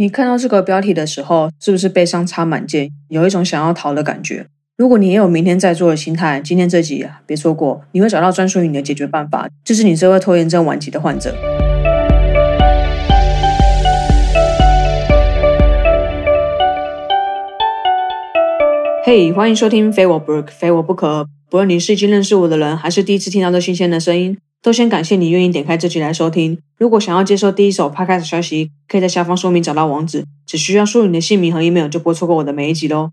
你看到这个标题的时候，是不是悲伤插满肩，有一种想要逃的感觉？如果你也有明天再做的心态，今天这集啊，别错过，你会找到专属于你的解决办法，这是你这位拖延症晚期的患者。嘿，欢迎收听非我不可，非我不可。不论你是已经认识我的人，还是第一次听到这新鲜的声音。都先感谢你愿意点开这集来收听。如果想要接受第一手 podcast 消息，可以在下方说明找到网址，只需要输入你的姓名和 email 就不会错过我的每一集喽。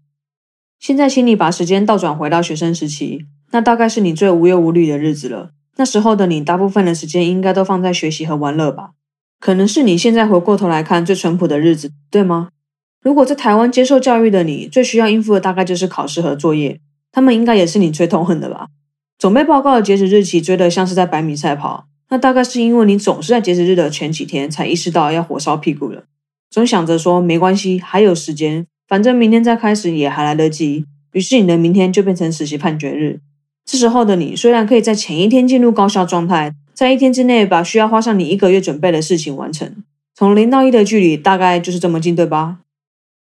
现在，请你把时间倒转回到学生时期，那大概是你最无忧无虑的日子了。那时候的你，大部分的时间应该都放在学习和玩乐吧？可能是你现在回过头来看最淳朴的日子，对吗？如果在台湾接受教育的你，最需要应付的大概就是考试和作业，他们应该也是你最痛恨的吧？准备报告的截止日期追得像是在百米赛跑，那大概是因为你总是在截止日的前几天才意识到要火烧屁股了，总想着说没关系，还有时间，反正明天再开始也还来得及。于是你的明天就变成实习判决日。这时候的你虽然可以在前一天进入高效状态，在一天之内把需要花上你一个月准备的事情完成，从零到一的距离大概就是这么近，对吧？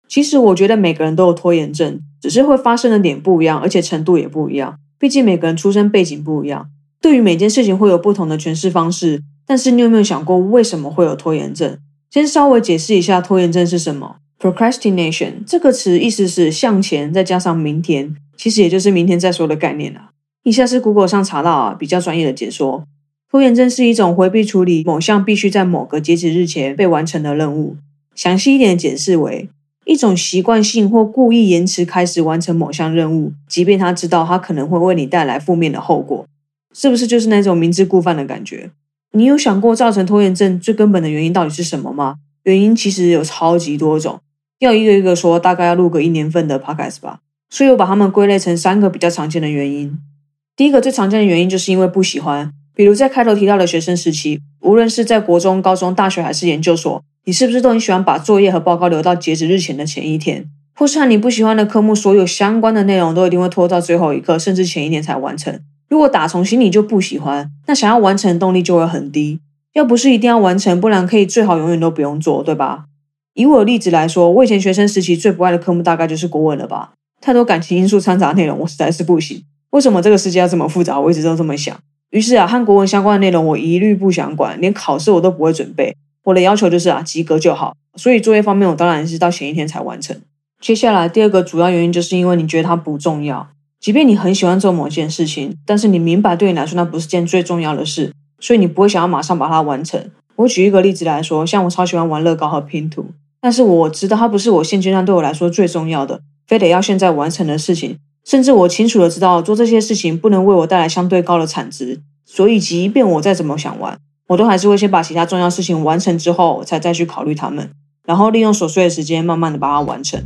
其实我觉得每个人都有拖延症，只是会发生的点不一样，而且程度也不一样。毕竟每个人出生背景不一样，对于每件事情会有不同的诠释方式。但是你有没有想过，为什么会有拖延症？先稍微解释一下拖延症是什么。Procrastination 这个词意思是向前再加上明天，其实也就是明天再说的概念啊。以下是 Google 上查到啊比较专业的解说：拖延症是一种回避处理某项必须在某个截止日前被完成的任务。详细一点的解释为。一种习惯性或故意延迟开始完成某项任务，即便他知道他可能会为你带来负面的后果，是不是就是那种明知故犯的感觉？你有想过造成拖延症最根本的原因到底是什么吗？原因其实有超级多种，要一个一个说，大概要录个一年份的 podcast 吧。所以我把它们归类成三个比较常见的原因。第一个最常见的原因就是因为不喜欢，比如在开头提到的学生时期，无论是在国中、高中、大学还是研究所。你是不是都很喜欢把作业和报告留到截止日前的前一天，或是和你不喜欢的科目所有相关的内容都一定会拖到最后一刻，甚至前一天才完成？如果打从心里就不喜欢，那想要完成的动力就会很低。要不是一定要完成，不然可以最好永远都不用做，对吧？以我的例子来说，我以前学生时期最不爱的科目大概就是国文了吧？太多感情因素掺杂内容，我实在是不行。为什么这个世界要这么复杂？我一直都这么想。于是啊，和国文相关的内容我一律不想管，连考试我都不会准备。我的要求就是啊，及格就好。所以作业方面，我当然是到前一天才完成。接下来第二个主要原因，就是因为你觉得它不重要。即便你很喜欢做某件事情，但是你明白对你来说那不是件最重要的事，所以你不会想要马上把它完成。我举一个例子来说，像我超喜欢玩乐高和拼图，但是我知道它不是我现阶段对我来说最重要的，非得要现在完成的事情。甚至我清楚的知道做这些事情不能为我带来相对高的产值，所以即便我再怎么想玩。我都还是会先把其他重要事情完成之后，才再去考虑他们，然后利用琐碎的时间慢慢的把它完成。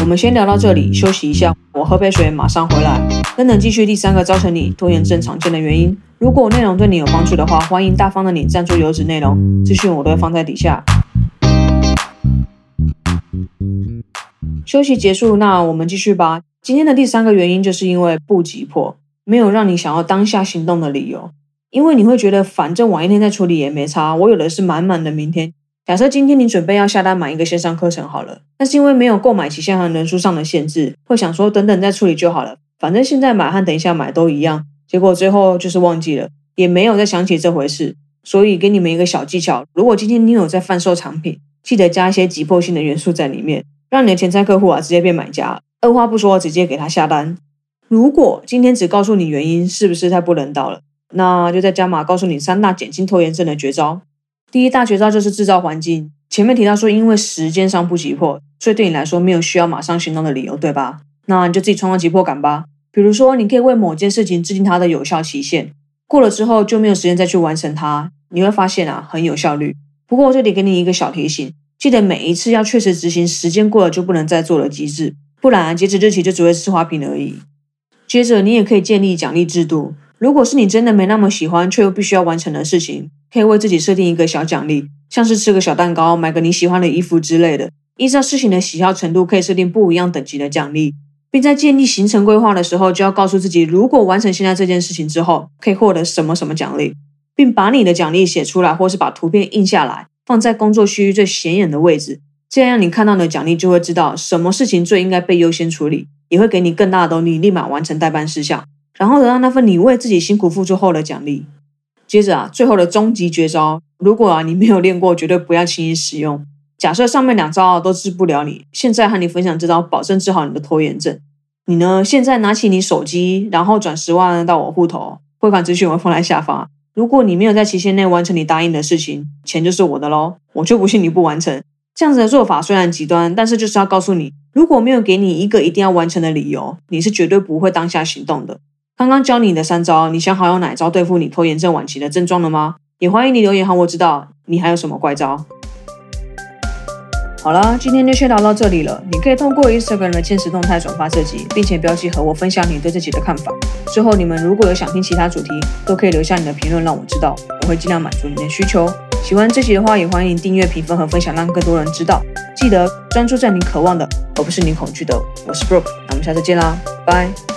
我们先聊到这里，休息一下，我喝杯水，马上回来。等等继续第三个造成你拖延症常见的原因。如果内容对你有帮助的话，欢迎大方的你赞助优质内容，资讯我都会放在底下。休息结束，那我们继续吧。今天的第三个原因就是因为不急迫，没有让你想要当下行动的理由。因为你会觉得，反正晚一天再处理也没差。我有的是满满的明天。假设今天你准备要下单买一个线上课程好了，但是因为没有购买期限和人数上的限制，会想说等等再处理就好了，反正现在买和等一下买都一样。结果最后就是忘记了，也没有再想起这回事。所以给你们一个小技巧：如果今天你有在贩售产品，记得加一些急迫性的元素在里面，让你的潜在客户啊直接变买家，二话不说直接给他下单。如果今天只告诉你原因，是不是太不人道了？那就在加码告诉你三大减轻拖延症的绝招。第一大绝招就是制造环境。前面提到说，因为时间上不急迫，所以对你来说没有需要马上行动的理由，对吧？那你就自己创造急迫感吧。比如说，你可以为某件事情制定它的有效期限，过了之后就没有时间再去完成它。你会发现啊，很有效率。不过我这里给你一个小提醒，记得每一次要确实执行时间过了就不能再做的机制，不然截止日期就只会是花瓶而已。接着，你也可以建立奖励制度。如果是你真的没那么喜欢却又必须要完成的事情，可以为自己设定一个小奖励，像是吃个小蛋糕、买个你喜欢的衣服之类的。依照事情的喜好程度，可以设定不一样等级的奖励，并在建立行程规划的时候，就要告诉自己，如果完成现在这件事情之后，可以获得什么什么奖励，并把你的奖励写出来，或是把图片印下来，放在工作区域最显眼的位置，这样你看到的奖励就会知道什么事情最应该被优先处理，也会给你更大的动力，立马完成代办事项，然后得到那份你为自己辛苦付出后的奖励。接着啊，最后的终极绝招，如果啊你没有练过，绝对不要轻易使用。假设上面两招都治不了你，现在和你分享这招，保证治好你的拖延症。你呢？现在拿起你手机，然后转十万到我户头，汇款资讯我放在下方。如果你没有在期限内完成你答应的事情，钱就是我的喽。我就不信你不完成。这样子的做法虽然极端，但是就是要告诉你，如果没有给你一个一定要完成的理由，你是绝对不会当下行动的。刚刚教你的三招，你想好用哪招对付你拖延症晚期的症状了吗？也欢迎你留言，让我知道你还有什么怪招。好了，今天就先聊到这里了。你可以通过 Instagram 的现实动态转发这集，并且标记和我分享你对这集的看法。最后，你们如果有想听其他主题，都可以留下你的评论让我知道，我会尽量满足你的需求。喜欢这集的话，也欢迎订阅、评分和分享，让更多人知道。记得专注在你渴望的，而不是你恐惧的。我是 Brooke，那我们下次见啦，拜。